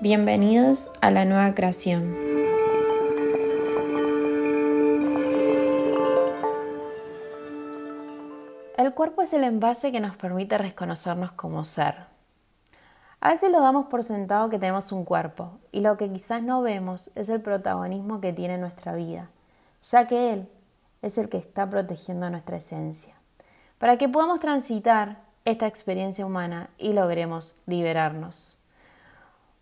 Bienvenidos a la nueva creación. El cuerpo es el envase que nos permite reconocernos como ser. A veces lo damos por sentado que tenemos un cuerpo y lo que quizás no vemos es el protagonismo que tiene nuestra vida, ya que él es el que está protegiendo nuestra esencia, para que podamos transitar esta experiencia humana y logremos liberarnos.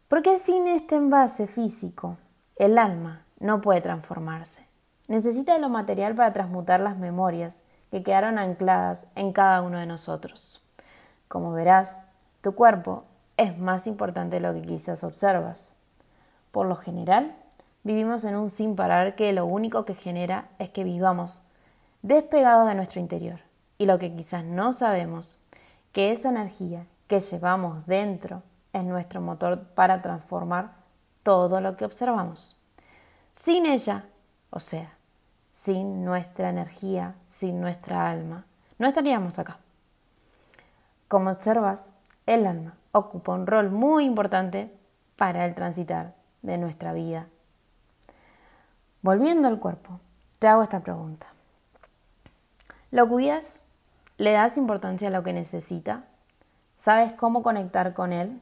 Porque sin este envase físico, el alma no puede transformarse. Necesita de lo material para transmutar las memorias que quedaron ancladas en cada uno de nosotros. Como verás, tu cuerpo es más importante de lo que quizás observas. Por lo general, vivimos en un sin parar que lo único que genera es que vivamos despegados de nuestro interior. Y lo que quizás no sabemos, que esa energía que llevamos dentro es nuestro motor para transformar todo lo que observamos. Sin ella, o sea, sin nuestra energía, sin nuestra alma, no estaríamos acá. Como observas, el alma ocupa un rol muy importante para el transitar de nuestra vida. Volviendo al cuerpo, te hago esta pregunta. ¿Lo cuidas? ¿Le das importancia a lo que necesita? ¿Sabes cómo conectar con él?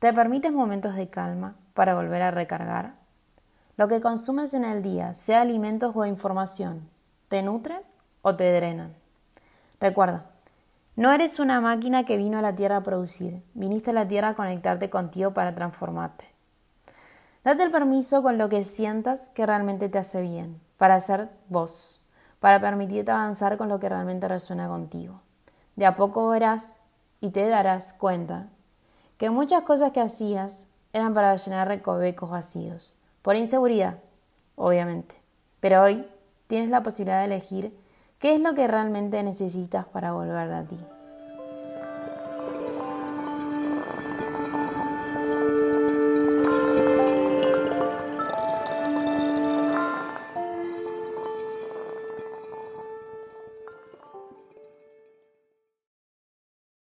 ¿Te permites momentos de calma para volver a recargar? Lo que consumes en el día, sea alimentos o información, ¿te nutren o te drenan? Recuerda, no eres una máquina que vino a la Tierra a producir, viniste a la Tierra a conectarte contigo para transformarte. Date el permiso con lo que sientas que realmente te hace bien, para ser vos, para permitirte avanzar con lo que realmente resuena contigo. De a poco verás y te darás cuenta que muchas cosas que hacías eran para llenar recovecos vacíos, por inseguridad, obviamente. Pero hoy tienes la posibilidad de elegir qué es lo que realmente necesitas para volver a ti.